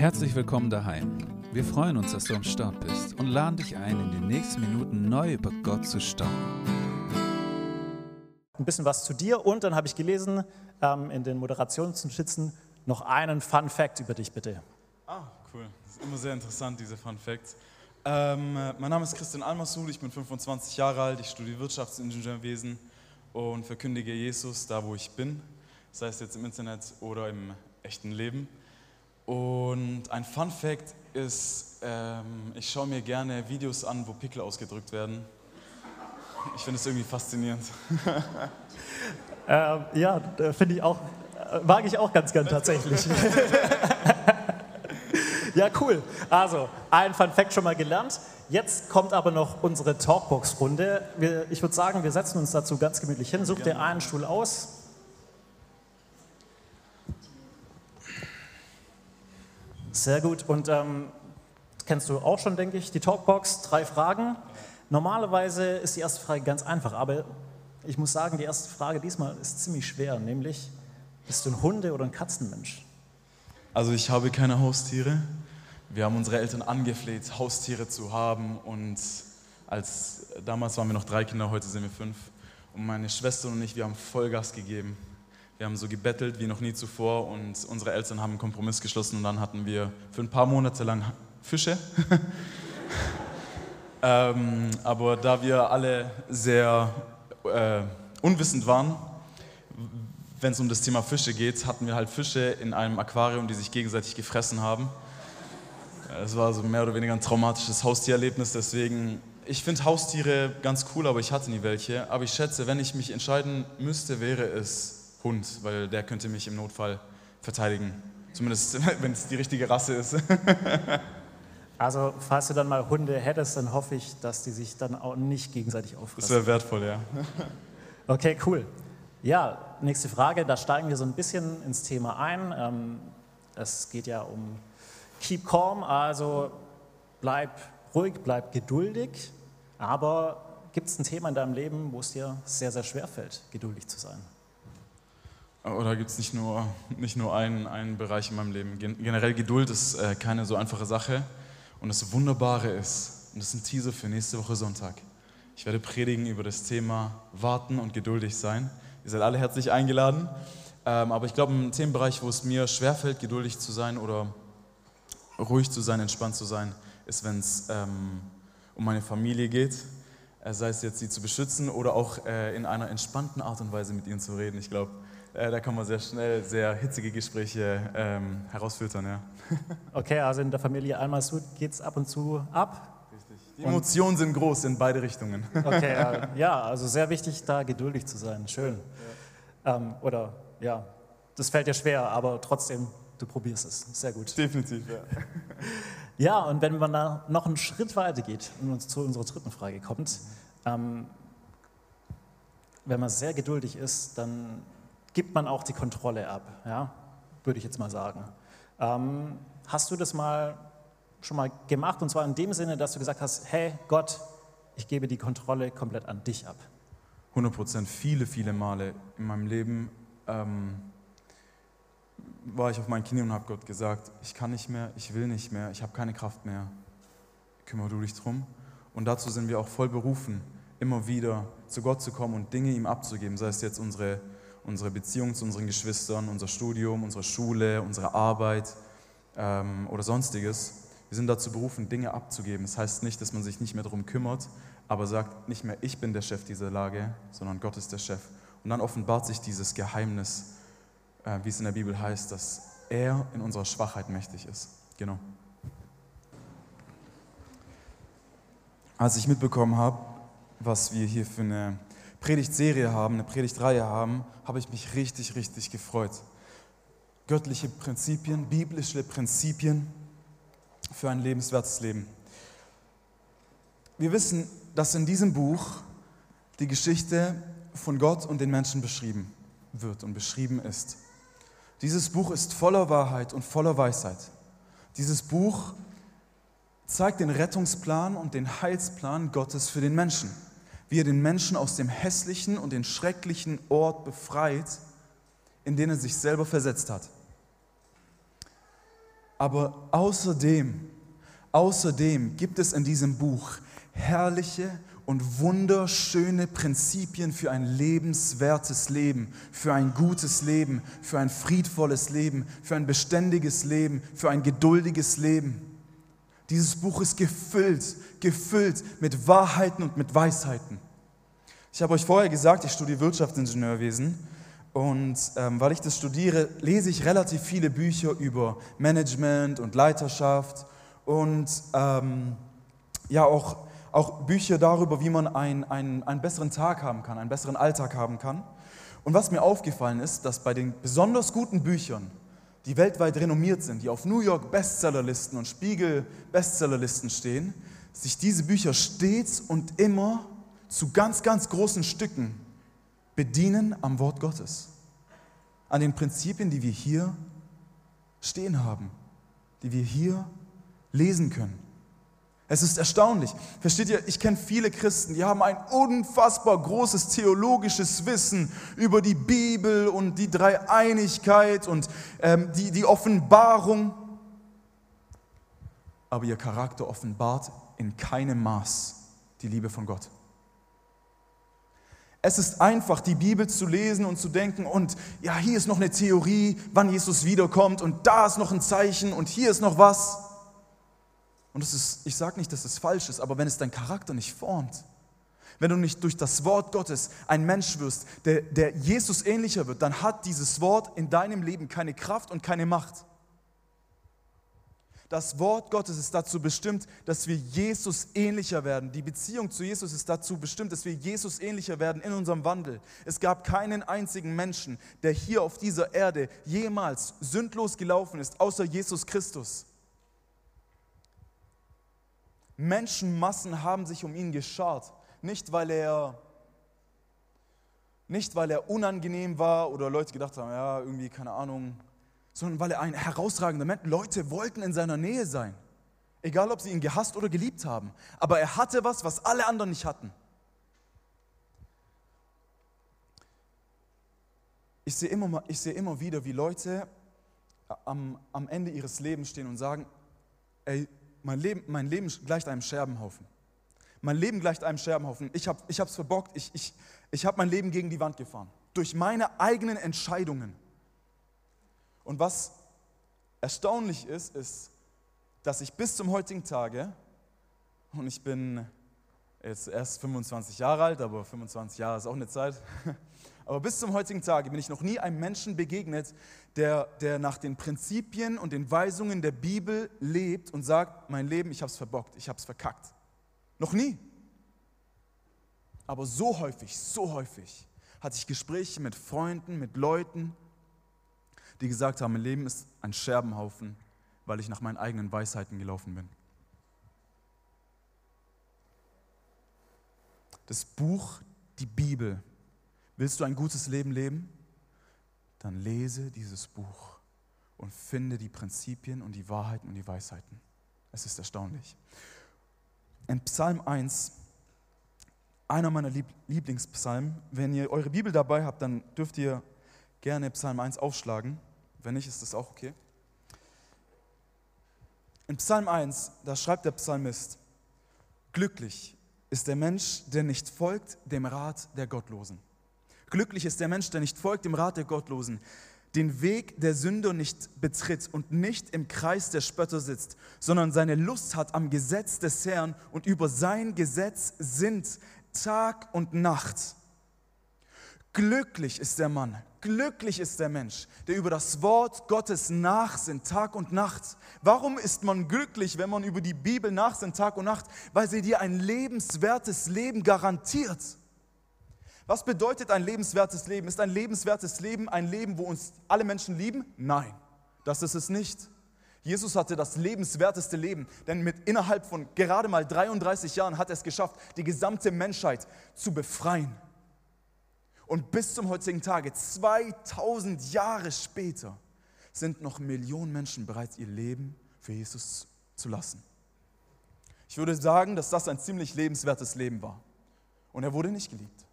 Herzlich willkommen daheim. Wir freuen uns, dass du am Start bist und laden dich ein, in den nächsten Minuten neu über Gott zu staunen. Ein bisschen was zu dir und dann habe ich gelesen ähm, in den Moderationsnotizen noch einen Fun Fact über dich, bitte. Ah, cool. Das ist immer sehr interessant, diese Fun Facts. Ähm, mein Name ist Christian Almasul, ich bin 25 Jahre alt, ich studiere Wirtschaftsingenieurwesen und verkündige Jesus da, wo ich bin, sei es jetzt im Internet oder im echten Leben. Und ein Fun Fact ist, ähm, ich schaue mir gerne Videos an, wo Pickel ausgedrückt werden. Ich finde es irgendwie faszinierend. Ähm, ja, finde ich auch, äh, mag ich auch ganz gern tatsächlich. ja, cool. Also, ein Fun Fact schon mal gelernt. Jetzt kommt aber noch unsere Talkbox-Runde. Ich würde sagen, wir setzen uns dazu ganz gemütlich hin. Such dir einen Stuhl aus. Sehr gut. Und ähm, kennst du auch schon, denke ich, die Talkbox. Drei Fragen. Normalerweise ist die erste Frage ganz einfach, aber ich muss sagen, die erste Frage diesmal ist ziemlich schwer, nämlich, bist du ein Hunde- oder ein Katzenmensch? Also ich habe keine Haustiere. Wir haben unsere Eltern angefleht, Haustiere zu haben und als damals waren wir noch drei Kinder, heute sind wir fünf. Und meine Schwester und ich, wir haben Vollgas gegeben. Wir haben so gebettelt wie noch nie zuvor und unsere Eltern haben einen Kompromiss geschlossen und dann hatten wir für ein paar Monate lang Fische. ähm, aber da wir alle sehr äh, unwissend waren, wenn es um das Thema Fische geht, hatten wir halt Fische in einem Aquarium, die sich gegenseitig gefressen haben. Es war so mehr oder weniger ein traumatisches Haustiererlebnis, deswegen ich finde Haustiere ganz cool, aber ich hatte nie welche. Aber ich schätze, wenn ich mich entscheiden müsste, wäre es Hund, weil der könnte mich im Notfall verteidigen. Zumindest, wenn es die richtige Rasse ist. Also, falls du dann mal Hunde hättest, dann hoffe ich, dass die sich dann auch nicht gegenseitig auffressen. Das wäre wertvoll, ja. Okay, cool. Ja, nächste Frage. Da steigen wir so ein bisschen ins Thema ein. Ähm, es geht ja um Keep Calm, also bleib ruhig, bleib geduldig. Aber gibt es ein Thema in deinem Leben, wo es dir sehr, sehr schwer fällt, geduldig zu sein? Oder gibt es nicht nur, nicht nur einen, einen Bereich in meinem Leben? Generell Geduld ist äh, keine so einfache Sache. Und das Wunderbare ist, und das ist ein Teaser für nächste Woche Sonntag, ich werde predigen über das Thema Warten und geduldig sein. Ihr seid alle herzlich eingeladen. Ähm, aber ich glaube, ein Themenbereich, wo es mir schwerfällt, geduldig zu sein oder ruhig zu sein, entspannt zu sein, ist, wenn es ähm, um meine Familie geht. Äh, sei es jetzt, sie zu beschützen oder auch äh, in einer entspannten Art und Weise mit ihnen zu reden. Ich glaube, äh, da kann man sehr schnell sehr hitzige Gespräche ähm, herausfiltern. Ja. Okay, also in der Familie Almasud geht es ab und zu ab. Richtig. Die Emotionen sind groß in beide Richtungen. Okay, äh, ja, also sehr wichtig, da geduldig zu sein. Schön. Ja. Ähm, oder ja, das fällt dir schwer, aber trotzdem, du probierst es. Sehr gut. Definitiv, ja. Ja, und wenn man da noch einen Schritt weiter geht und uns zu unserer dritten Frage kommt, ähm, wenn man sehr geduldig ist, dann gibt man auch die Kontrolle ab, ja? würde ich jetzt mal sagen. Ähm, hast du das mal schon mal gemacht und zwar in dem Sinne, dass du gesagt hast, hey Gott, ich gebe die Kontrolle komplett an dich ab? 100 Prozent, viele, viele Male in meinem Leben ähm, war ich auf meinen Knien und habe Gott gesagt, ich kann nicht mehr, ich will nicht mehr, ich habe keine Kraft mehr. Kümmere du dich drum. Und dazu sind wir auch voll berufen, immer wieder zu Gott zu kommen und Dinge ihm abzugeben, sei es jetzt unsere unsere Beziehung zu unseren Geschwistern, unser Studium, unsere Schule, unsere Arbeit ähm, oder sonstiges. Wir sind dazu berufen, Dinge abzugeben. Das heißt nicht, dass man sich nicht mehr darum kümmert, aber sagt nicht mehr, ich bin der Chef dieser Lage, sondern Gott ist der Chef. Und dann offenbart sich dieses Geheimnis, äh, wie es in der Bibel heißt, dass er in unserer Schwachheit mächtig ist. Genau. Als ich mitbekommen habe, was wir hier für eine Predigtserie haben, eine Predigtreihe haben, habe ich mich richtig, richtig gefreut. Göttliche Prinzipien, biblische Prinzipien für ein lebenswertes Leben. Wir wissen, dass in diesem Buch die Geschichte von Gott und den Menschen beschrieben wird und beschrieben ist. Dieses Buch ist voller Wahrheit und voller Weisheit. Dieses Buch zeigt den Rettungsplan und den Heilsplan Gottes für den Menschen wie er den Menschen aus dem hässlichen und den schrecklichen Ort befreit, in den er sich selber versetzt hat. Aber außerdem, außerdem gibt es in diesem Buch herrliche und wunderschöne Prinzipien für ein lebenswertes Leben, für ein gutes Leben, für ein friedvolles Leben, für ein beständiges Leben, für ein geduldiges Leben. Dieses Buch ist gefüllt, gefüllt mit Wahrheiten und mit Weisheiten. Ich habe euch vorher gesagt, ich studiere Wirtschaftsingenieurwesen und ähm, weil ich das studiere, lese ich relativ viele Bücher über Management und Leiterschaft und ähm, ja auch auch Bücher darüber, wie man einen, einen, einen besseren Tag haben kann, einen besseren Alltag haben kann. Und was mir aufgefallen ist, dass bei den besonders guten Büchern, die weltweit renommiert sind, die auf New York Bestsellerlisten und Spiegel Bestsellerlisten stehen, sich diese Bücher stets und immer zu ganz, ganz großen Stücken bedienen am Wort Gottes. An den Prinzipien, die wir hier stehen haben, die wir hier lesen können. Es ist erstaunlich. Versteht ihr, ich kenne viele Christen, die haben ein unfassbar großes theologisches Wissen über die Bibel und die Dreieinigkeit und ähm, die, die Offenbarung. Aber ihr Charakter offenbart in keinem Maß die Liebe von Gott. Es ist einfach, die Bibel zu lesen und zu denken, und ja, hier ist noch eine Theorie, wann Jesus wiederkommt, und da ist noch ein Zeichen, und hier ist noch was. Und das ist, ich sage nicht, dass es falsch ist, aber wenn es deinen Charakter nicht formt, wenn du nicht durch das Wort Gottes ein Mensch wirst, der, der Jesus ähnlicher wird, dann hat dieses Wort in deinem Leben keine Kraft und keine Macht. Das Wort Gottes ist dazu bestimmt, dass wir Jesus ähnlicher werden. Die Beziehung zu Jesus ist dazu bestimmt, dass wir Jesus ähnlicher werden in unserem Wandel. Es gab keinen einzigen Menschen, der hier auf dieser Erde jemals sündlos gelaufen ist, außer Jesus Christus. Menschenmassen haben sich um ihn geschart. Nicht, weil er, nicht, weil er unangenehm war oder Leute gedacht haben, ja, irgendwie, keine Ahnung, sondern weil er ein herausragender Mensch, Leute wollten in seiner Nähe sein. Egal, ob sie ihn gehasst oder geliebt haben. Aber er hatte was, was alle anderen nicht hatten. Ich sehe immer, ich sehe immer wieder, wie Leute am, am Ende ihres Lebens stehen und sagen, ey, mein Leben, mein Leben gleicht einem Scherbenhaufen. Mein Leben gleicht einem Scherbenhaufen. Ich habe es verbockt. Ich, ich, ich habe mein Leben gegen die Wand gefahren. Durch meine eigenen Entscheidungen. Und was erstaunlich ist, ist, dass ich bis zum heutigen Tage, und ich bin jetzt erst 25 Jahre alt, aber 25 Jahre ist auch eine Zeit, aber bis zum heutigen Tage bin ich noch nie einem Menschen begegnet, der, der nach den Prinzipien und den Weisungen der Bibel lebt und sagt, mein Leben, ich habe es verbockt, ich habe es verkackt. Noch nie. Aber so häufig, so häufig hatte ich Gespräche mit Freunden, mit Leuten, die gesagt haben, mein Leben ist ein Scherbenhaufen, weil ich nach meinen eigenen Weisheiten gelaufen bin. Das Buch, die Bibel, Willst du ein gutes Leben leben? Dann lese dieses Buch und finde die Prinzipien und die Wahrheiten und die Weisheiten. Es ist erstaunlich. In Psalm 1, einer meiner Lieblingspsalmen, wenn ihr eure Bibel dabei habt, dann dürft ihr gerne Psalm 1 aufschlagen. Wenn nicht, ist das auch okay. In Psalm 1, da schreibt der Psalmist, glücklich ist der Mensch, der nicht folgt dem Rat der Gottlosen Glücklich ist der Mensch, der nicht folgt dem Rat der Gottlosen, den Weg der Sünder nicht betritt und nicht im Kreis der Spötter sitzt, sondern seine Lust hat am Gesetz des Herrn und über sein Gesetz sind Tag und Nacht. Glücklich ist der Mann, glücklich ist der Mensch, der über das Wort Gottes nachsinnt, Tag und Nacht. Warum ist man glücklich, wenn man über die Bibel nachsinnt, Tag und Nacht? Weil sie dir ein lebenswertes Leben garantiert. Was bedeutet ein lebenswertes Leben? Ist ein lebenswertes Leben ein Leben, wo uns alle Menschen lieben? Nein, das ist es nicht. Jesus hatte das lebenswerteste Leben, denn mit innerhalb von gerade mal 33 Jahren hat er es geschafft, die gesamte Menschheit zu befreien. Und bis zum heutigen Tage, 2000 Jahre später, sind noch Millionen Menschen bereit, ihr Leben für Jesus zu lassen. Ich würde sagen, dass das ein ziemlich lebenswertes Leben war. Und er wurde nicht geliebt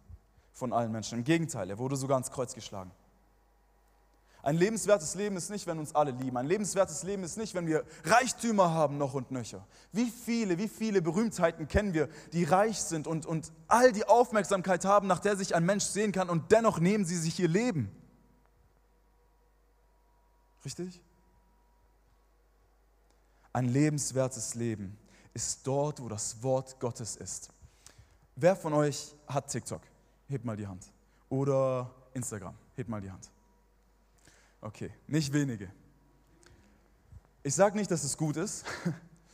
von allen Menschen. Im Gegenteil, er wurde sogar ans Kreuz geschlagen. Ein lebenswertes Leben ist nicht, wenn uns alle lieben. Ein lebenswertes Leben ist nicht, wenn wir Reichtümer haben noch und nöcher. Wie viele, wie viele Berühmtheiten kennen wir, die reich sind und, und all die Aufmerksamkeit haben, nach der sich ein Mensch sehen kann und dennoch nehmen sie sich ihr Leben. Richtig? Ein lebenswertes Leben ist dort, wo das Wort Gottes ist. Wer von euch hat TikTok? Hebt mal die Hand. Oder Instagram? Hebt mal die Hand. Okay, nicht wenige. Ich sage nicht, dass es gut ist,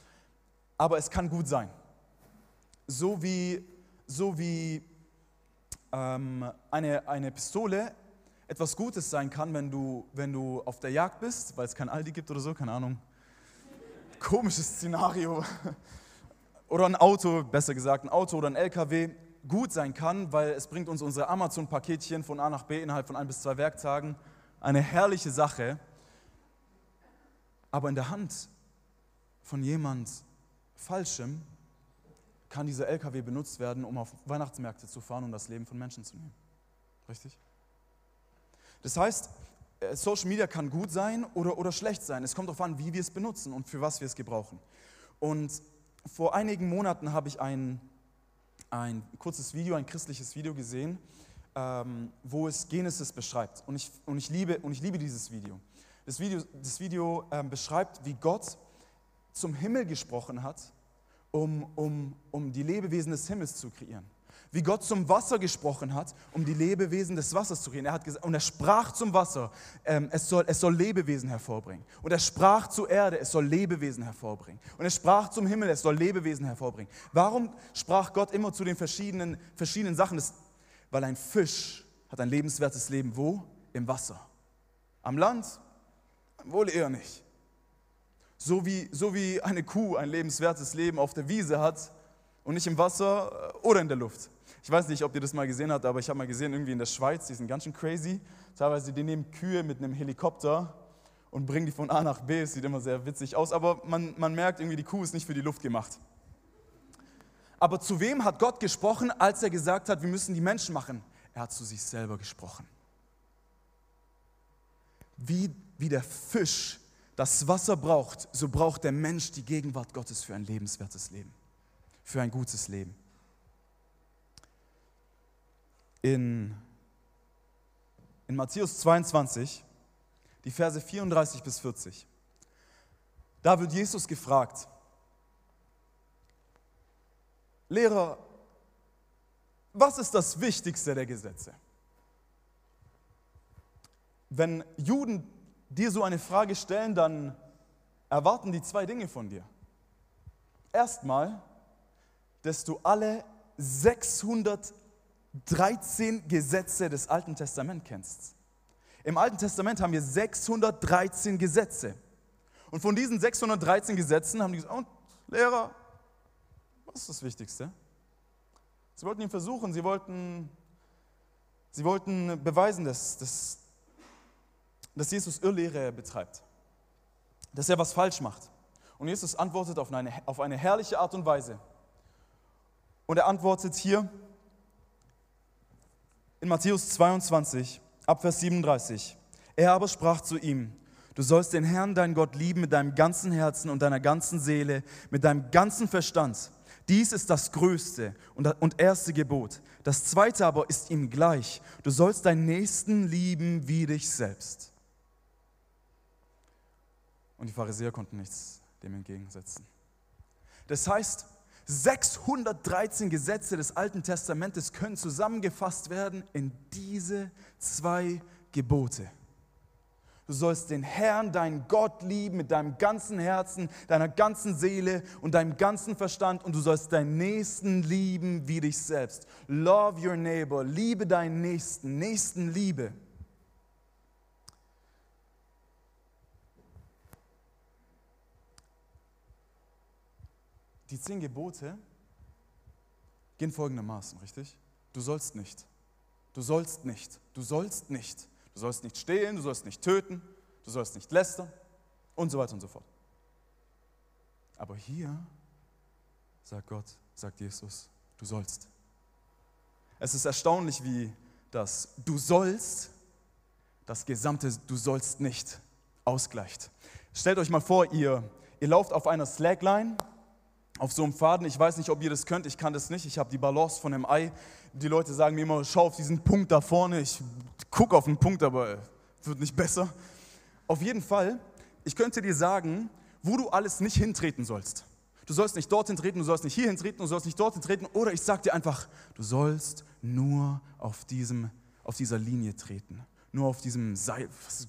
aber es kann gut sein. So wie, so wie ähm, eine, eine Pistole etwas Gutes sein kann, wenn du, wenn du auf der Jagd bist, weil es kein Aldi gibt oder so, keine Ahnung. Komisches Szenario. Oder ein Auto, besser gesagt, ein Auto oder ein LKW gut sein kann, weil es bringt uns unsere Amazon-Paketchen von A nach B innerhalb von ein bis zwei Werktagen eine herrliche Sache, aber in der Hand von jemand Falschem kann dieser LKW benutzt werden, um auf Weihnachtsmärkte zu fahren und das Leben von Menschen zu nehmen. Richtig? Das heißt, äh, Social Media kann gut sein oder, oder schlecht sein. Es kommt darauf an, wie wir es benutzen und für was wir es gebrauchen. Und vor einigen Monaten habe ich ein, ein kurzes Video, ein christliches Video gesehen, ähm, wo es Genesis beschreibt. Und ich, und, ich liebe, und ich liebe dieses Video. Das Video, das Video ähm, beschreibt, wie Gott zum Himmel gesprochen hat, um, um, um die Lebewesen des Himmels zu kreieren. Wie Gott zum Wasser gesprochen hat, um die Lebewesen des Wassers zu kreieren. Er hat gesagt, und er sprach zum Wasser, ähm, es, soll, es soll Lebewesen hervorbringen. Und er sprach zur Erde, es soll Lebewesen hervorbringen. Und er sprach zum Himmel, es soll Lebewesen hervorbringen. Warum sprach Gott immer zu den verschiedenen, verschiedenen Sachen? Das weil ein Fisch hat ein lebenswertes Leben wo? Im Wasser. Am Land? Wohl eher nicht. So wie, so wie eine Kuh ein lebenswertes Leben auf der Wiese hat und nicht im Wasser äh, oder in der Luft. Ich weiß nicht, ob ihr das mal gesehen habt, aber ich habe mal gesehen, irgendwie in der Schweiz, die sind ganz schön crazy. Teilweise, die nehmen Kühe mit einem Helikopter und bringen die von A nach B. Es sieht immer sehr witzig aus, aber man, man merkt irgendwie, die Kuh ist nicht für die Luft gemacht. Aber zu wem hat Gott gesprochen, als er gesagt hat, wir müssen die Menschen machen? Er hat zu sich selber gesprochen. Wie, wie der Fisch das Wasser braucht, so braucht der Mensch die Gegenwart Gottes für ein lebenswertes Leben, für ein gutes Leben. In, in Matthäus 22, die Verse 34 bis 40, da wird Jesus gefragt, Lehrer, was ist das Wichtigste der Gesetze? Wenn Juden dir so eine Frage stellen, dann erwarten die zwei Dinge von dir. Erstmal, dass du alle 613 Gesetze des Alten Testaments kennst. Im Alten Testament haben wir 613 Gesetze. Und von diesen 613 Gesetzen haben die gesagt, und Lehrer, das ist das Wichtigste. Sie wollten ihn versuchen, sie wollten, sie wollten beweisen, dass, dass, dass Jesus Irrlehre betreibt, dass er was falsch macht. Und Jesus antwortet auf eine, auf eine herrliche Art und Weise. Und er antwortet hier in Matthäus 22, Abvers 37. Er aber sprach zu ihm, du sollst den Herrn, deinen Gott, lieben mit deinem ganzen Herzen und deiner ganzen Seele, mit deinem ganzen Verstand dies ist das größte und erste Gebot. Das zweite aber ist ihm gleich. Du sollst deinen Nächsten lieben wie dich selbst. Und die Pharisäer konnten nichts dem entgegensetzen. Das heißt, 613 Gesetze des Alten Testamentes können zusammengefasst werden in diese zwei Gebote. Du sollst den Herrn, deinen Gott lieben mit deinem ganzen Herzen, deiner ganzen Seele und deinem ganzen Verstand und du sollst deinen Nächsten lieben wie dich selbst. Love your neighbor, liebe deinen Nächsten, Nächstenliebe. Die zehn Gebote gehen folgendermaßen, richtig? Du sollst nicht. Du sollst nicht. Du sollst nicht. Du sollst nicht stehlen, du sollst nicht töten, du sollst nicht lästern und so weiter und so fort. Aber hier sagt Gott, sagt Jesus, du sollst. Es ist erstaunlich, wie das du sollst das gesamte Du sollst nicht ausgleicht. Stellt euch mal vor, ihr, ihr lauft auf einer Slackline, auf so einem Faden. Ich weiß nicht, ob ihr das könnt, ich kann das nicht. Ich habe die Balance von einem Ei. Die Leute sagen mir immer, schau auf diesen Punkt da vorne. Ich gucke auf den Punkt, aber es wird nicht besser. Auf jeden Fall, ich könnte dir sagen, wo du alles nicht hintreten sollst. Du sollst nicht dorthin treten, du sollst nicht hierhin treten, du sollst nicht dorthin treten. Oder ich sage dir einfach, du sollst nur auf, diesem, auf dieser Linie treten. Nur auf diesem Seil.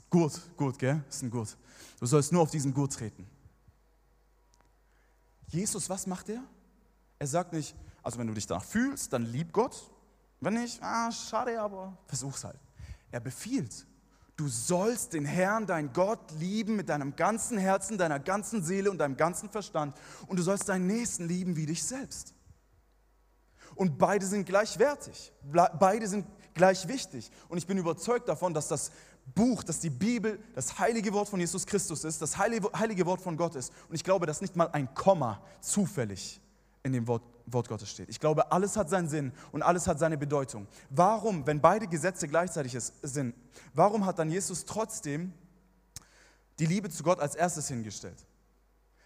Gurt, Gurt, gell? Das ist ein Gurt. Du sollst nur auf diesen Gurt treten. Jesus, was macht er? Er sagt nicht, also wenn du dich danach fühlst, dann lieb Gott. Wenn nicht, ah, schade, aber versuch's halt. Er befiehlt, Du sollst den Herrn, dein Gott, lieben mit deinem ganzen Herzen, deiner ganzen Seele und deinem ganzen Verstand. Und du sollst deinen Nächsten lieben wie dich selbst. Und beide sind gleichwertig. Beide sind gleich wichtig. Und ich bin überzeugt davon, dass das Buch, dass die Bibel das heilige Wort von Jesus Christus ist, das heilige Wort von Gott ist. Und ich glaube, dass nicht mal ein Komma zufällig in dem Wort, Wort Gottes steht. Ich glaube, alles hat seinen Sinn und alles hat seine Bedeutung. Warum, wenn beide Gesetze gleichzeitig sind, warum hat dann Jesus trotzdem die Liebe zu Gott als erstes hingestellt?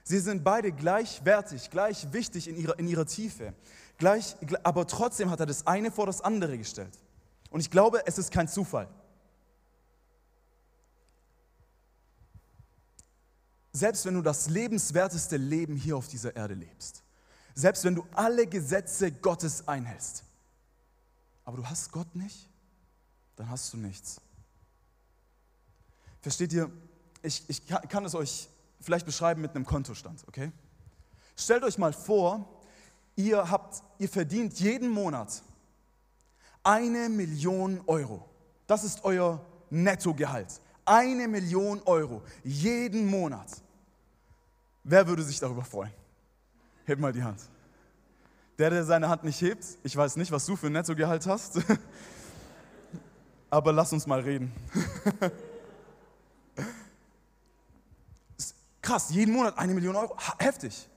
Sie sind beide gleichwertig, gleich wichtig in ihrer, in ihrer Tiefe. Gleich, aber trotzdem hat er das eine vor das andere gestellt. Und ich glaube, es ist kein Zufall. Selbst wenn du das lebenswerteste Leben hier auf dieser Erde lebst, selbst wenn du alle Gesetze Gottes einhältst. Aber du hast Gott nicht, dann hast du nichts. Versteht ihr? Ich, ich kann es euch vielleicht beschreiben mit einem Kontostand, okay? Stellt euch mal vor, ihr, habt, ihr verdient jeden Monat eine Million Euro. Das ist euer Nettogehalt. Eine Million Euro jeden Monat. Wer würde sich darüber freuen? Heb mal die Hand. Der, der seine Hand nicht hebt, ich weiß nicht, was du für ein Nettogehalt hast, aber lass uns mal reden. Krass, jeden Monat eine Million Euro, heftig.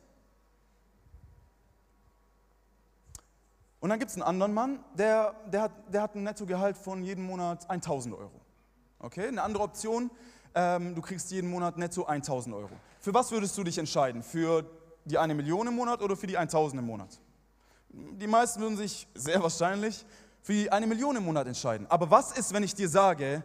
Und dann gibt es einen anderen Mann, der, der, hat, der hat ein Nettogehalt von jeden Monat 1000 Euro. Okay, eine andere Option, ähm, du kriegst jeden Monat netto 1000 Euro. Für was würdest du dich entscheiden? Für die eine Million im Monat oder für die 1000 im Monat? Die meisten würden sich sehr wahrscheinlich für die eine Million im Monat entscheiden. Aber was ist, wenn ich dir sage,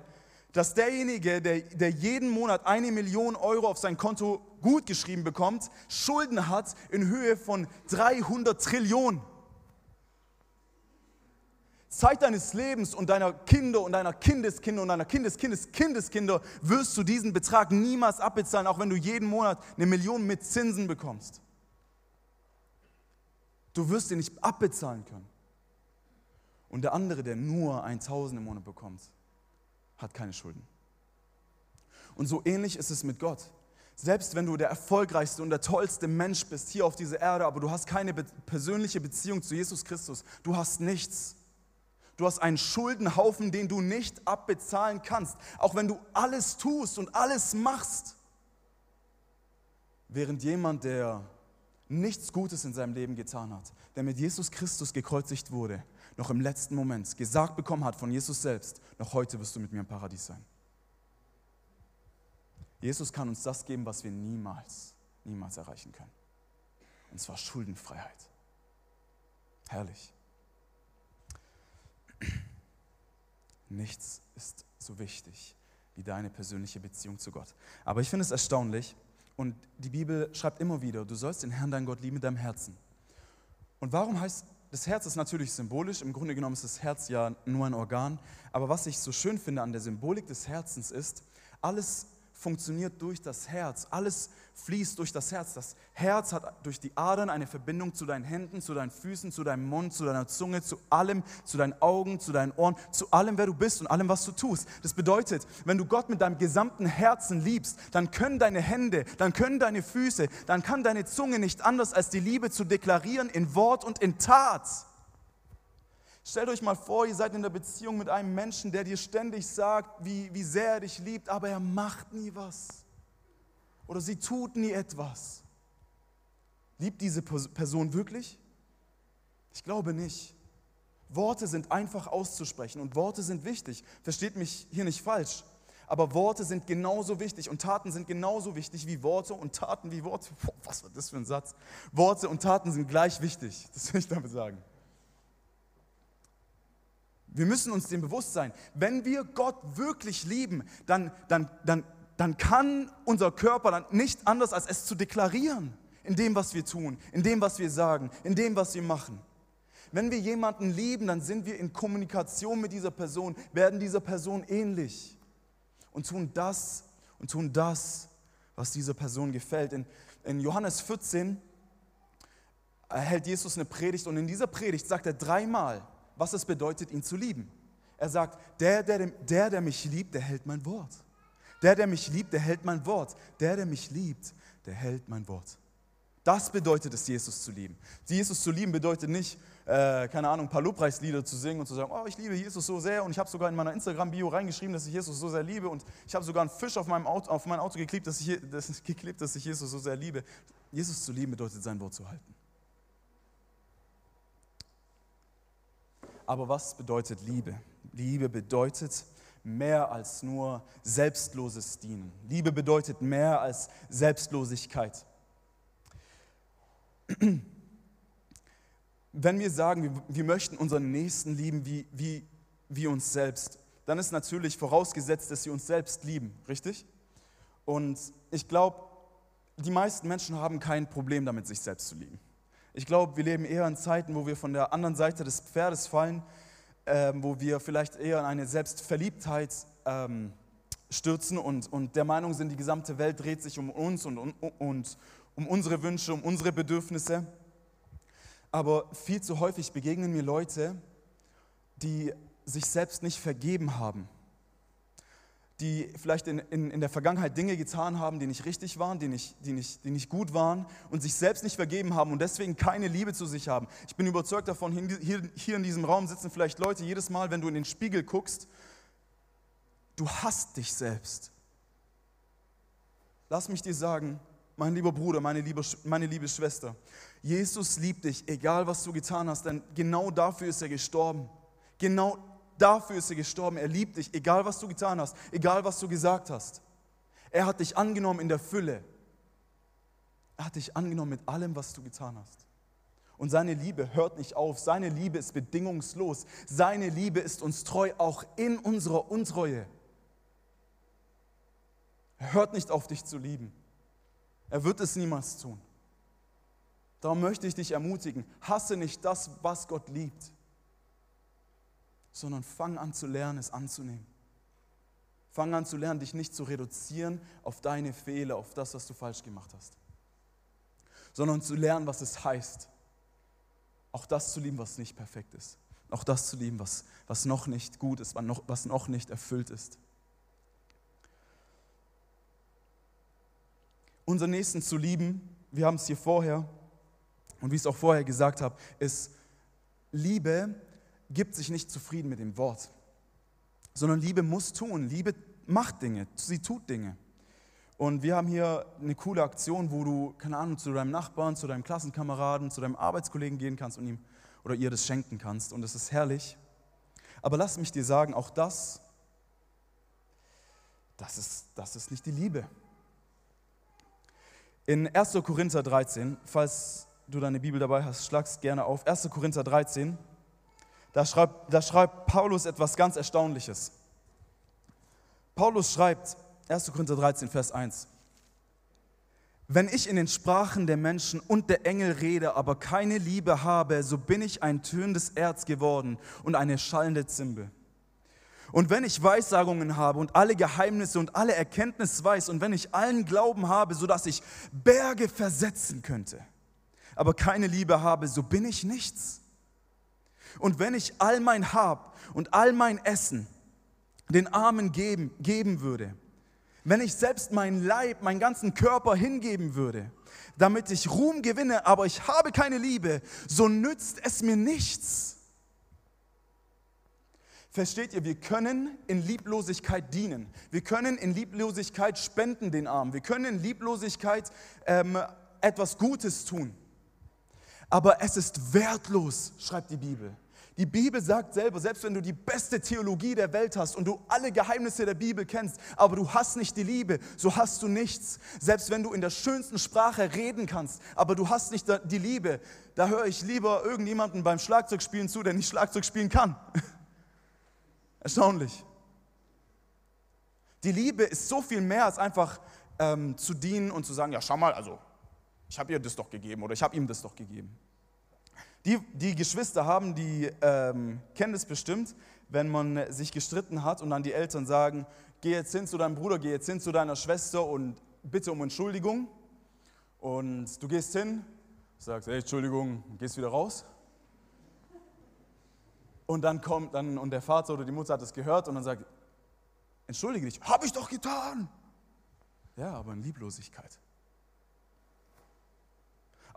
dass derjenige, der, der jeden Monat eine Million Euro auf sein Konto gut geschrieben bekommt, Schulden hat in Höhe von 300 Trillionen? Zeit deines Lebens und deiner Kinder und deiner Kindeskinder und deiner Kindeskindes Kindeskinder wirst du diesen Betrag niemals abbezahlen, auch wenn du jeden Monat eine Million mit Zinsen bekommst. Du wirst ihn nicht abbezahlen können. Und der andere, der nur 1000 im Monat bekommt, hat keine Schulden. Und so ähnlich ist es mit Gott. Selbst wenn du der erfolgreichste und der tollste Mensch bist hier auf dieser Erde, aber du hast keine persönliche Beziehung zu Jesus Christus, du hast nichts. Du hast einen Schuldenhaufen, den du nicht abbezahlen kannst, auch wenn du alles tust und alles machst. Während jemand, der nichts Gutes in seinem Leben getan hat, der mit Jesus Christus gekreuzigt wurde, noch im letzten Moment gesagt bekommen hat von Jesus selbst, noch heute wirst du mit mir im Paradies sein. Jesus kann uns das geben, was wir niemals, niemals erreichen können. Und zwar Schuldenfreiheit. Herrlich. Nichts ist so wichtig wie deine persönliche Beziehung zu Gott. Aber ich finde es erstaunlich, und die Bibel schreibt immer wieder, du sollst den Herrn, dein Gott, lieben mit deinem Herzen. Und warum heißt, das Herz ist natürlich symbolisch, im Grunde genommen ist das Herz ja nur ein Organ, aber was ich so schön finde an der Symbolik des Herzens ist, alles funktioniert durch das Herz. Alles fließt durch das Herz. Das Herz hat durch die Adern eine Verbindung zu deinen Händen, zu deinen Füßen, zu deinem Mund, zu deiner Zunge, zu allem, zu deinen Augen, zu deinen Ohren, zu allem, wer du bist und allem, was du tust. Das bedeutet, wenn du Gott mit deinem gesamten Herzen liebst, dann können deine Hände, dann können deine Füße, dann kann deine Zunge nicht anders als die Liebe zu deklarieren in Wort und in Tat. Stellt euch mal vor, ihr seid in der Beziehung mit einem Menschen, der dir ständig sagt, wie, wie sehr er dich liebt, aber er macht nie was. Oder sie tut nie etwas. Liebt diese Person wirklich? Ich glaube nicht. Worte sind einfach auszusprechen und Worte sind wichtig. Versteht mich hier nicht falsch. Aber Worte sind genauso wichtig und Taten sind genauso wichtig wie Worte und Taten wie Worte. Boah, was war das für ein Satz? Worte und Taten sind gleich wichtig. Das will ich damit sagen. Wir müssen uns dem bewusst sein, wenn wir Gott wirklich lieben, dann, dann, dann, dann kann unser Körper dann nicht anders, als es zu deklarieren, in dem, was wir tun, in dem, was wir sagen, in dem, was wir machen. Wenn wir jemanden lieben, dann sind wir in Kommunikation mit dieser Person, werden dieser Person ähnlich und tun das und tun das, was dieser Person gefällt. In, in Johannes 14 erhält Jesus eine Predigt und in dieser Predigt sagt er dreimal, was es bedeutet, ihn zu lieben. Er sagt, der, der, der, der mich liebt, der hält mein Wort. Der, der mich liebt, der hält mein Wort. Der, der mich liebt, der hält mein Wort. Das bedeutet es, Jesus zu lieben. Jesus zu lieben bedeutet nicht, äh, keine Ahnung, ein paar Lobpreislieder zu singen und zu sagen, oh, ich liebe Jesus so sehr und ich habe sogar in meiner Instagram-Bio reingeschrieben, dass ich Jesus so sehr liebe und ich habe sogar einen Fisch auf, meinem Auto, auf mein Auto geklebt dass, ich, das, geklebt, dass ich Jesus so sehr liebe. Jesus zu lieben bedeutet, sein Wort zu halten. Aber was bedeutet Liebe? Liebe bedeutet mehr als nur selbstloses Dienen. Liebe bedeutet mehr als Selbstlosigkeit. Wenn wir sagen, wir, möchten unseren Nächsten lieben wie, wie, wie uns selbst, dann ist natürlich vorausgesetzt, dass sie uns selbst lieben, richtig? Und ich glaube, die meisten Menschen haben kein Problem damit, sich selbst zu lieben. Ich glaube, wir leben eher in Zeiten, wo wir von der anderen Seite des Pferdes fallen, ähm, wo wir vielleicht eher in eine Selbstverliebtheit ähm, stürzen und, und der Meinung sind, die gesamte Welt dreht sich um uns und, und, und um unsere Wünsche, um unsere Bedürfnisse. Aber viel zu häufig begegnen mir Leute, die sich selbst nicht vergeben haben die vielleicht in, in, in der Vergangenheit Dinge getan haben, die nicht richtig waren, die nicht, die, nicht, die nicht gut waren und sich selbst nicht vergeben haben und deswegen keine Liebe zu sich haben. Ich bin überzeugt davon, hier, hier in diesem Raum sitzen vielleicht Leute, jedes Mal, wenn du in den Spiegel guckst, du hasst dich selbst. Lass mich dir sagen, mein lieber Bruder, meine liebe, meine liebe Schwester, Jesus liebt dich, egal was du getan hast, denn genau dafür ist er gestorben. Genau Dafür ist er gestorben. Er liebt dich, egal was du getan hast, egal was du gesagt hast. Er hat dich angenommen in der Fülle. Er hat dich angenommen mit allem, was du getan hast. Und seine Liebe hört nicht auf. Seine Liebe ist bedingungslos. Seine Liebe ist uns treu, auch in unserer Untreue. Er hört nicht auf, dich zu lieben. Er wird es niemals tun. Darum möchte ich dich ermutigen, hasse nicht das, was Gott liebt sondern fang an zu lernen, es anzunehmen. Fang an zu lernen, dich nicht zu reduzieren auf deine Fehler, auf das, was du falsch gemacht hast, sondern zu lernen, was es heißt, auch das zu lieben, was nicht perfekt ist, auch das zu lieben, was, was noch nicht gut ist, was noch, nicht erfüllt ist. Unseren Nächsten zu lieben, wir haben es hier vorher und wie ich es auch vorher gesagt habe, ist Liebe gibt sich nicht zufrieden mit dem Wort, sondern Liebe muss tun. Liebe macht Dinge, sie tut Dinge. Und wir haben hier eine coole Aktion, wo du, keine Ahnung, zu deinem Nachbarn, zu deinem Klassenkameraden, zu deinem Arbeitskollegen gehen kannst und ihm oder ihr das schenken kannst. Und es ist herrlich. Aber lass mich dir sagen, auch das, das ist, das ist nicht die Liebe. In 1. Korinther 13, falls du deine Bibel dabei hast, schlag's gerne auf. 1. Korinther 13, da schreibt, da schreibt Paulus etwas ganz Erstaunliches. Paulus schreibt, 1. Korinther 13, Vers 1, wenn ich in den Sprachen der Menschen und der Engel rede, aber keine Liebe habe, so bin ich ein tönendes Erz geworden und eine schallende Zimbel. Und wenn ich Weissagungen habe und alle Geheimnisse und alle Erkenntnis weiß und wenn ich allen Glauben habe, sodass ich Berge versetzen könnte, aber keine Liebe habe, so bin ich nichts. Und wenn ich all mein Hab und all mein Essen den Armen geben, geben würde, wenn ich selbst mein Leib, meinen ganzen Körper hingeben würde, damit ich Ruhm gewinne, aber ich habe keine Liebe, so nützt es mir nichts. Versteht ihr, wir können in Lieblosigkeit dienen. Wir können in Lieblosigkeit spenden den Armen. Wir können in Lieblosigkeit ähm, etwas Gutes tun. Aber es ist wertlos, schreibt die Bibel. Die Bibel sagt selber, selbst wenn du die beste Theologie der Welt hast und du alle Geheimnisse der Bibel kennst, aber du hast nicht die Liebe, so hast du nichts. Selbst wenn du in der schönsten Sprache reden kannst, aber du hast nicht die Liebe, da höre ich lieber irgendjemanden beim Schlagzeugspielen zu, der nicht Schlagzeug spielen kann. Erstaunlich. Die Liebe ist so viel mehr als einfach ähm, zu dienen und zu sagen, ja schau mal, also ich habe ihr das doch gegeben oder ich habe ihm das doch gegeben. Die, die Geschwister haben, die ähm, kennen das bestimmt, wenn man sich gestritten hat und dann die Eltern sagen, geh jetzt hin zu deinem Bruder, geh jetzt hin zu deiner Schwester und bitte um Entschuldigung. Und du gehst hin, sagst, hey, Entschuldigung, gehst wieder raus. Und dann kommt dann, und der Vater oder die Mutter hat es gehört und dann sagt, entschuldige dich, habe ich doch getan. Ja, aber in Lieblosigkeit.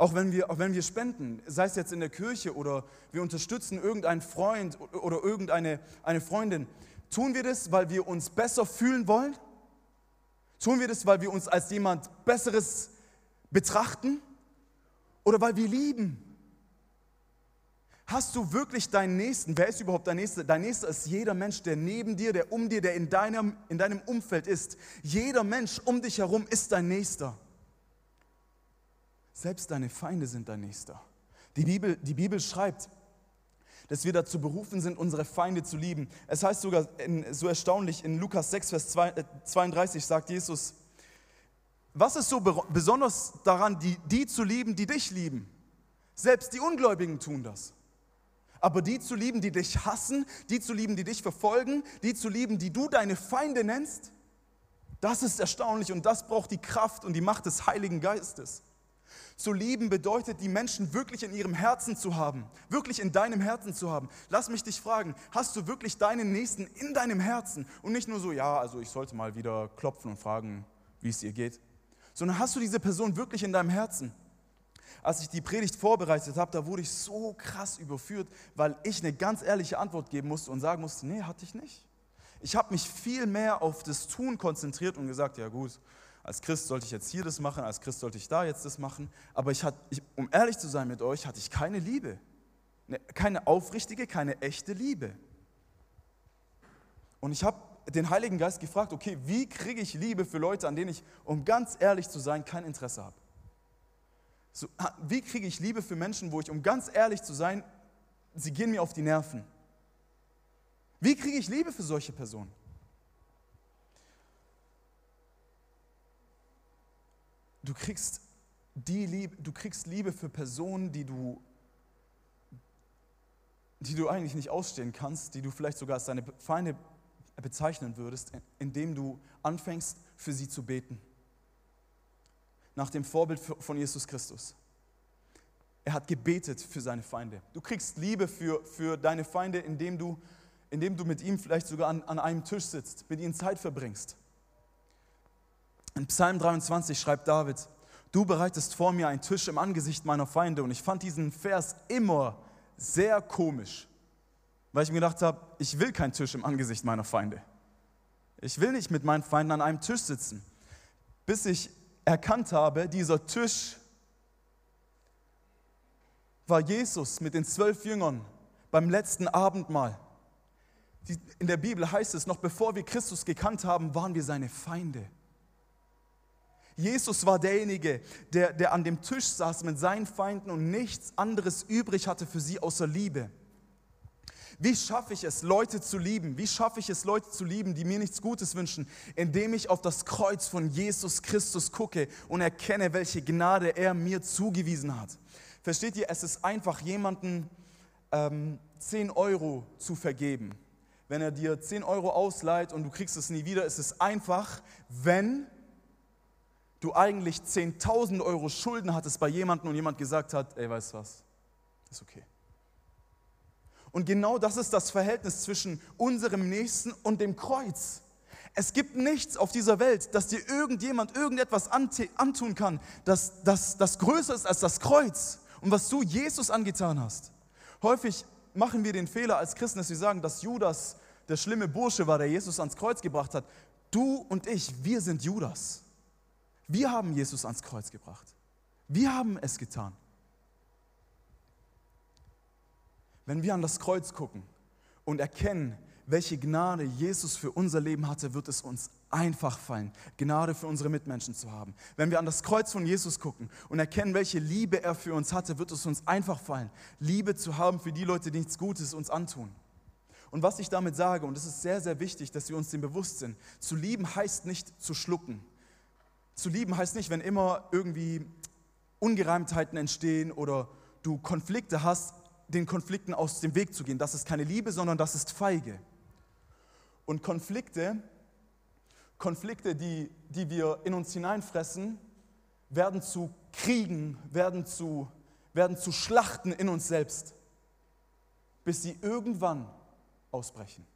Auch wenn, wir, auch wenn wir spenden, sei es jetzt in der Kirche oder wir unterstützen irgendeinen Freund oder irgendeine eine Freundin, tun wir das, weil wir uns besser fühlen wollen? Tun wir das, weil wir uns als jemand Besseres betrachten? Oder weil wir lieben? Hast du wirklich deinen Nächsten? Wer ist überhaupt dein Nächster? Dein Nächster ist jeder Mensch, der neben dir, der um dir, der in deinem, in deinem Umfeld ist. Jeder Mensch um dich herum ist dein Nächster. Selbst deine Feinde sind dein Nächster. Die Bibel, die Bibel schreibt, dass wir dazu berufen sind, unsere Feinde zu lieben. Es heißt sogar in, so erstaunlich in Lukas 6, Vers 32 sagt Jesus, was ist so besonders daran, die, die zu lieben, die dich lieben? Selbst die Ungläubigen tun das. Aber die zu lieben, die dich hassen, die zu lieben, die dich verfolgen, die zu lieben, die du deine Feinde nennst, das ist erstaunlich und das braucht die Kraft und die Macht des Heiligen Geistes. Zu lieben bedeutet, die Menschen wirklich in ihrem Herzen zu haben, wirklich in deinem Herzen zu haben. Lass mich dich fragen, hast du wirklich deinen Nächsten in deinem Herzen und nicht nur so, ja, also ich sollte mal wieder klopfen und fragen, wie es ihr geht, sondern hast du diese Person wirklich in deinem Herzen? Als ich die Predigt vorbereitet habe, da wurde ich so krass überführt, weil ich eine ganz ehrliche Antwort geben musste und sagen musste, nee, hatte ich nicht. Ich habe mich viel mehr auf das Tun konzentriert und gesagt, ja gut, als Christ sollte ich jetzt hier das machen, als Christ sollte ich da jetzt das machen. Aber ich hatte, ich, um ehrlich zu sein mit euch, hatte ich keine Liebe. Ne, keine aufrichtige, keine echte Liebe. Und ich habe den Heiligen Geist gefragt, okay, wie kriege ich Liebe für Leute, an denen ich, um ganz ehrlich zu sein, kein Interesse habe? So, wie kriege ich Liebe für Menschen, wo ich, um ganz ehrlich zu sein, sie gehen mir auf die Nerven? Wie kriege ich Liebe für solche Personen? Du kriegst, die Liebe, du kriegst Liebe für Personen, die du, die du eigentlich nicht ausstehen kannst, die du vielleicht sogar als deine Feinde bezeichnen würdest, indem du anfängst, für sie zu beten. Nach dem Vorbild von Jesus Christus. Er hat gebetet für seine Feinde. Du kriegst Liebe für, für deine Feinde, indem du, indem du mit ihm vielleicht sogar an, an einem Tisch sitzt, mit ihnen Zeit verbringst. In Psalm 23 schreibt David, du bereitest vor mir einen Tisch im Angesicht meiner Feinde. Und ich fand diesen Vers immer sehr komisch, weil ich mir gedacht habe, ich will keinen Tisch im Angesicht meiner Feinde. Ich will nicht mit meinen Feinden an einem Tisch sitzen, bis ich erkannt habe, dieser Tisch war Jesus mit den zwölf Jüngern beim letzten Abendmahl. In der Bibel heißt es, noch bevor wir Christus gekannt haben, waren wir seine Feinde. Jesus war derjenige, der, der an dem Tisch saß mit seinen Feinden und nichts anderes übrig hatte für sie außer Liebe. Wie schaffe ich es, Leute zu lieben? Wie schaffe ich es, Leute zu lieben, die mir nichts Gutes wünschen? Indem ich auf das Kreuz von Jesus Christus gucke und erkenne, welche Gnade er mir zugewiesen hat. Versteht ihr, es ist einfach, jemanden ähm, 10 Euro zu vergeben. Wenn er dir 10 Euro ausleiht und du kriegst es nie wieder, ist es einfach, wenn du eigentlich 10.000 Euro Schulden hattest bei jemandem und jemand gesagt hat, ey, weißt du was, ist okay. Und genau das ist das Verhältnis zwischen unserem Nächsten und dem Kreuz. Es gibt nichts auf dieser Welt, dass dir irgendjemand irgendetwas antun kann, das, das, das größer ist als das Kreuz und was du Jesus angetan hast. Häufig machen wir den Fehler als Christen, dass wir sagen, dass Judas der schlimme Bursche war, der Jesus ans Kreuz gebracht hat. Du und ich, wir sind Judas. Wir haben Jesus ans Kreuz gebracht. Wir haben es getan. Wenn wir an das Kreuz gucken und erkennen, welche Gnade Jesus für unser Leben hatte, wird es uns einfach fallen, Gnade für unsere Mitmenschen zu haben. Wenn wir an das Kreuz von Jesus gucken und erkennen, welche Liebe er für uns hatte, wird es uns einfach fallen, Liebe zu haben für die Leute, die nichts Gutes uns antun. Und was ich damit sage, und es ist sehr, sehr wichtig, dass wir uns dem bewusst sind, zu lieben heißt nicht zu schlucken. Zu lieben heißt nicht, wenn immer irgendwie Ungereimtheiten entstehen oder du Konflikte hast, den Konflikten aus dem Weg zu gehen. Das ist keine Liebe, sondern das ist Feige. Und Konflikte, Konflikte, die, die wir in uns hineinfressen, werden zu Kriegen, werden zu, werden zu Schlachten in uns selbst, bis sie irgendwann ausbrechen.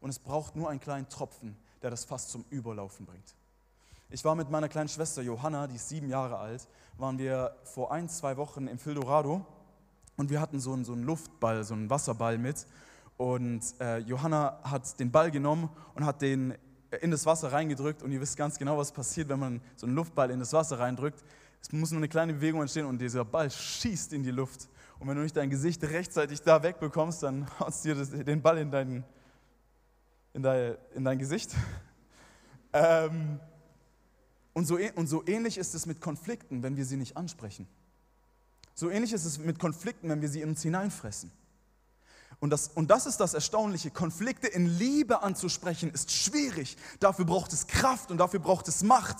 Und es braucht nur einen kleinen Tropfen, der das fast zum Überlaufen bringt. Ich war mit meiner kleinen Schwester Johanna, die ist sieben Jahre alt, waren wir vor ein, zwei Wochen im Fildorado und wir hatten so einen, so einen Luftball, so einen Wasserball mit. Und äh, Johanna hat den Ball genommen und hat den in das Wasser reingedrückt. Und ihr wisst ganz genau, was passiert, wenn man so einen Luftball in das Wasser reindrückt. Es muss nur eine kleine Bewegung entstehen und dieser Ball schießt in die Luft. Und wenn du nicht dein Gesicht rechtzeitig da wegbekommst, dann haust du dir den Ball in dein, in dein, in dein Gesicht. Ähm, und, so, und so ähnlich ist es mit Konflikten, wenn wir sie nicht ansprechen. So ähnlich ist es mit Konflikten, wenn wir sie in uns hineinfressen. Und das, und das ist das Erstaunliche. Konflikte in Liebe anzusprechen ist schwierig. Dafür braucht es Kraft und dafür braucht es Macht.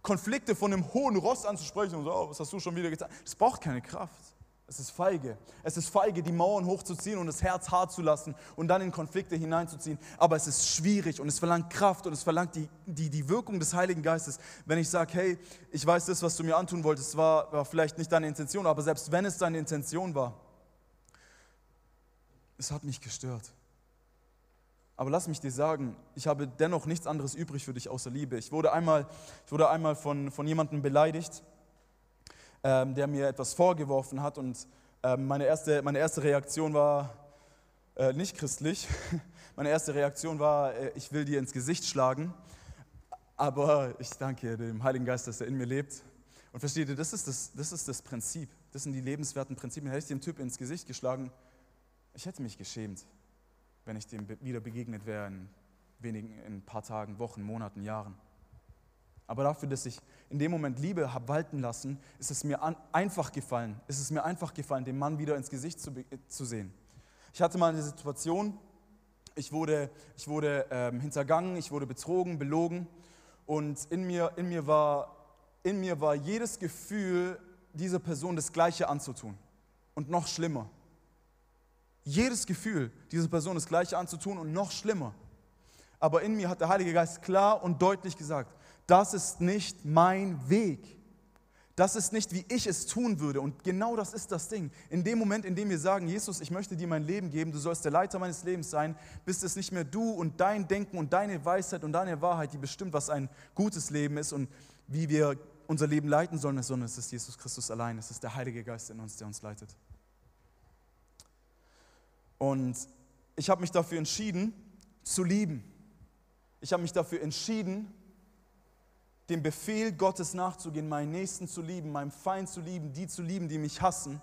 Konflikte von einem hohen Ross anzusprechen und so, oh, was hast du schon wieder getan? Das braucht keine Kraft. Es ist feige. Es ist feige, die Mauern hochzuziehen und das Herz hart zu lassen und dann in Konflikte hineinzuziehen. Aber es ist schwierig und es verlangt Kraft und es verlangt die, die, die Wirkung des Heiligen Geistes. Wenn ich sage, hey, ich weiß, das, was du mir antun wolltest, war, war vielleicht nicht deine Intention, aber selbst wenn es deine Intention war, es hat mich gestört. Aber lass mich dir sagen, ich habe dennoch nichts anderes übrig für dich außer Liebe. Ich wurde einmal, ich wurde einmal von, von jemandem beleidigt ähm, der mir etwas vorgeworfen hat. Und ähm, meine, erste, meine erste Reaktion war äh, nicht christlich. Meine erste Reaktion war, äh, ich will dir ins Gesicht schlagen. Aber ich danke dem Heiligen Geist, dass er in mir lebt. Und versteht ihr, das ist das, das ist das Prinzip. Das sind die lebenswerten Prinzipien. Hätte ich dem Typ ins Gesicht geschlagen, ich hätte mich geschämt, wenn ich dem wieder begegnet wäre in wenigen, in ein paar Tagen, Wochen, Monaten, Jahren. Aber dafür, dass ich in dem Moment Liebe habe walten lassen, ist es mir an, einfach gefallen. Ist es mir einfach gefallen, dem Mann wieder ins Gesicht zu, zu sehen. Ich hatte mal eine Situation, ich wurde, ich wurde ähm, hintergangen, ich wurde betrogen, belogen und in mir, in, mir war, in mir war jedes Gefühl, dieser Person das Gleiche anzutun und noch schlimmer. Jedes Gefühl, dieser Person das Gleiche anzutun und noch schlimmer. Aber in mir hat der Heilige Geist klar und deutlich gesagt, das ist nicht mein Weg. Das ist nicht, wie ich es tun würde. Und genau das ist das Ding. In dem Moment, in dem wir sagen, Jesus, ich möchte dir mein Leben geben, du sollst der Leiter meines Lebens sein, bist es nicht mehr du und dein Denken und deine Weisheit und deine Wahrheit, die bestimmt, was ein gutes Leben ist und wie wir unser Leben leiten sollen, sondern es ist Jesus Christus allein. Es ist der Heilige Geist in uns, der uns leitet. Und ich habe mich dafür entschieden, zu lieben. Ich habe mich dafür entschieden, dem Befehl Gottes nachzugehen, meinen Nächsten zu lieben, meinem Feind zu lieben, die zu lieben, die mich hassen,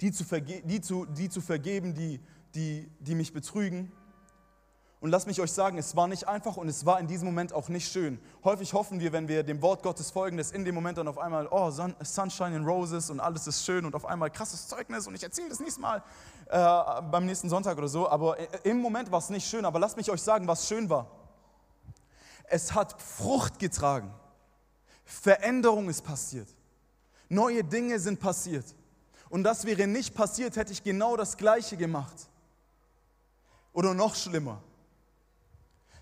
die zu, verge die zu, die zu vergeben, die, die, die mich betrügen. Und lasst mich euch sagen, es war nicht einfach und es war in diesem Moment auch nicht schön. Häufig hoffen wir, wenn wir dem Wort Gottes folgen, dass in dem Moment dann auf einmal, oh, Sunshine and Roses und alles ist schön und auf einmal krasses Zeugnis und ich erzähle das nächstes Mal äh, beim nächsten Sonntag oder so. Aber im Moment war es nicht schön. Aber lasst mich euch sagen, was schön war es hat Frucht getragen. Veränderung ist passiert. Neue Dinge sind passiert. Und das wäre nicht passiert, hätte ich genau das Gleiche gemacht. Oder noch schlimmer.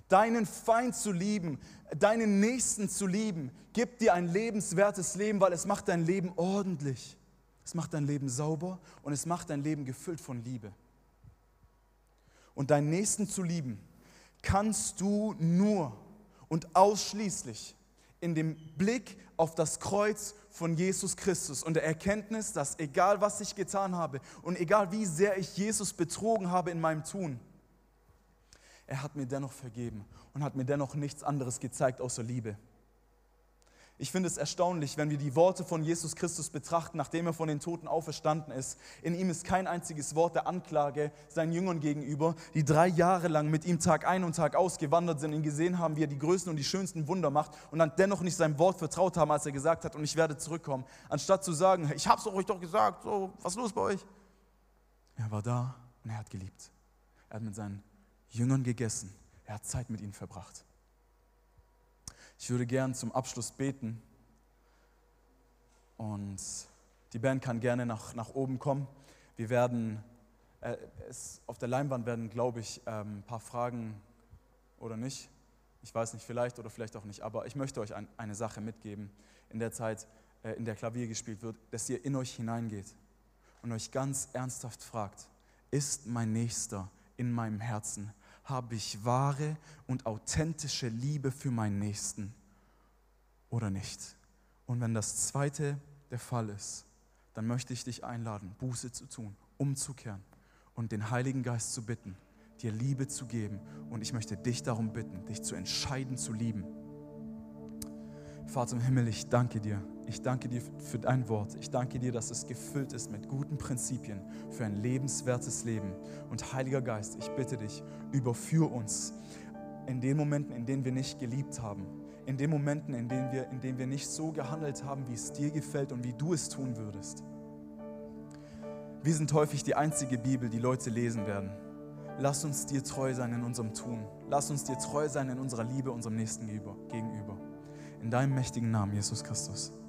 Deinen Feind zu lieben, deinen Nächsten zu lieben, gibt dir ein lebenswertes Leben, weil es macht dein Leben ordentlich. Es macht dein Leben sauber und es macht dein Leben gefüllt von Liebe. Und deinen Nächsten zu lieben, kannst du nur, und ausschließlich in dem Blick auf das Kreuz von Jesus Christus und der Erkenntnis, dass egal was ich getan habe und egal wie sehr ich Jesus betrogen habe in meinem Tun, er hat mir dennoch vergeben und hat mir dennoch nichts anderes gezeigt außer Liebe. Ich finde es erstaunlich, wenn wir die Worte von Jesus Christus betrachten, nachdem er von den Toten auferstanden ist. In ihm ist kein einziges Wort der Anklage seinen Jüngern gegenüber, die drei Jahre lang mit ihm Tag ein und Tag aus gewandert sind, ihn gesehen haben, wie er die größten und die schönsten Wunder macht und dann dennoch nicht seinem Wort vertraut haben, als er gesagt hat, und ich werde zurückkommen. Anstatt zu sagen, ich habe es euch doch gesagt, so, was ist los bei euch? Er war da und er hat geliebt. Er hat mit seinen Jüngern gegessen. Er hat Zeit mit ihnen verbracht. Ich würde gern zum Abschluss beten und die Band kann gerne nach, nach oben kommen. Wir werden, äh, es, auf der Leinwand werden, glaube ich, ähm, ein paar Fragen oder nicht. Ich weiß nicht, vielleicht oder vielleicht auch nicht, aber ich möchte euch ein, eine Sache mitgeben in der Zeit, äh, in der Klavier gespielt wird, dass ihr in euch hineingeht und euch ganz ernsthaft fragt, ist mein Nächster in meinem Herzen? Habe ich wahre und authentische Liebe für meinen Nächsten oder nicht? Und wenn das zweite der Fall ist, dann möchte ich dich einladen, Buße zu tun, umzukehren und den Heiligen Geist zu bitten, dir Liebe zu geben. Und ich möchte dich darum bitten, dich zu entscheiden zu lieben. Vater im Himmel, ich danke dir. Ich danke dir für dein Wort. Ich danke dir, dass es gefüllt ist mit guten Prinzipien für ein lebenswertes Leben. Und Heiliger Geist, ich bitte dich, überführ uns in den Momenten, in denen wir nicht geliebt haben, in den Momenten, in denen wir, in denen wir nicht so gehandelt haben, wie es dir gefällt und wie du es tun würdest. Wir sind häufig die einzige Bibel, die Leute lesen werden. Lass uns dir treu sein in unserem Tun. Lass uns dir treu sein in unserer Liebe unserem Nächsten gegenüber. In deinem mächtigen Namen, Jesus Christus.